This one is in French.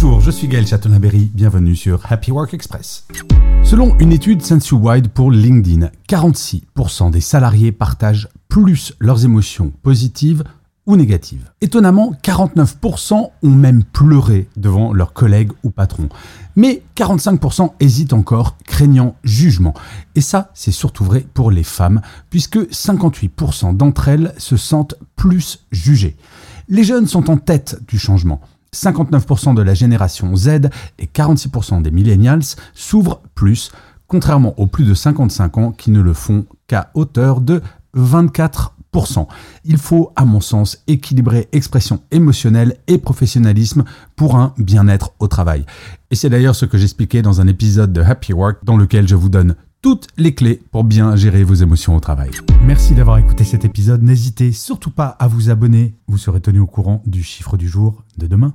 Bonjour, je suis Gaël Chatonaberry, bienvenue sur Happy Work Express. Selon une étude Sensu-Wide pour LinkedIn, 46% des salariés partagent plus leurs émotions positives ou négatives. Étonnamment, 49% ont même pleuré devant leurs collègues ou patrons. Mais 45% hésitent encore, craignant jugement. Et ça, c'est surtout vrai pour les femmes, puisque 58% d'entre elles se sentent plus jugées. Les jeunes sont en tête du changement. 59% de la génération Z et 46% des millennials s'ouvrent plus, contrairement aux plus de 55 ans qui ne le font qu'à hauteur de 24%. Il faut, à mon sens, équilibrer expression émotionnelle et professionnalisme pour un bien-être au travail. Et c'est d'ailleurs ce que j'expliquais dans un épisode de Happy Work dans lequel je vous donne toutes les clés pour bien gérer vos émotions au travail. Merci d'avoir écouté cet épisode. N'hésitez surtout pas à vous abonner. Vous serez tenu au courant du chiffre du jour de demain.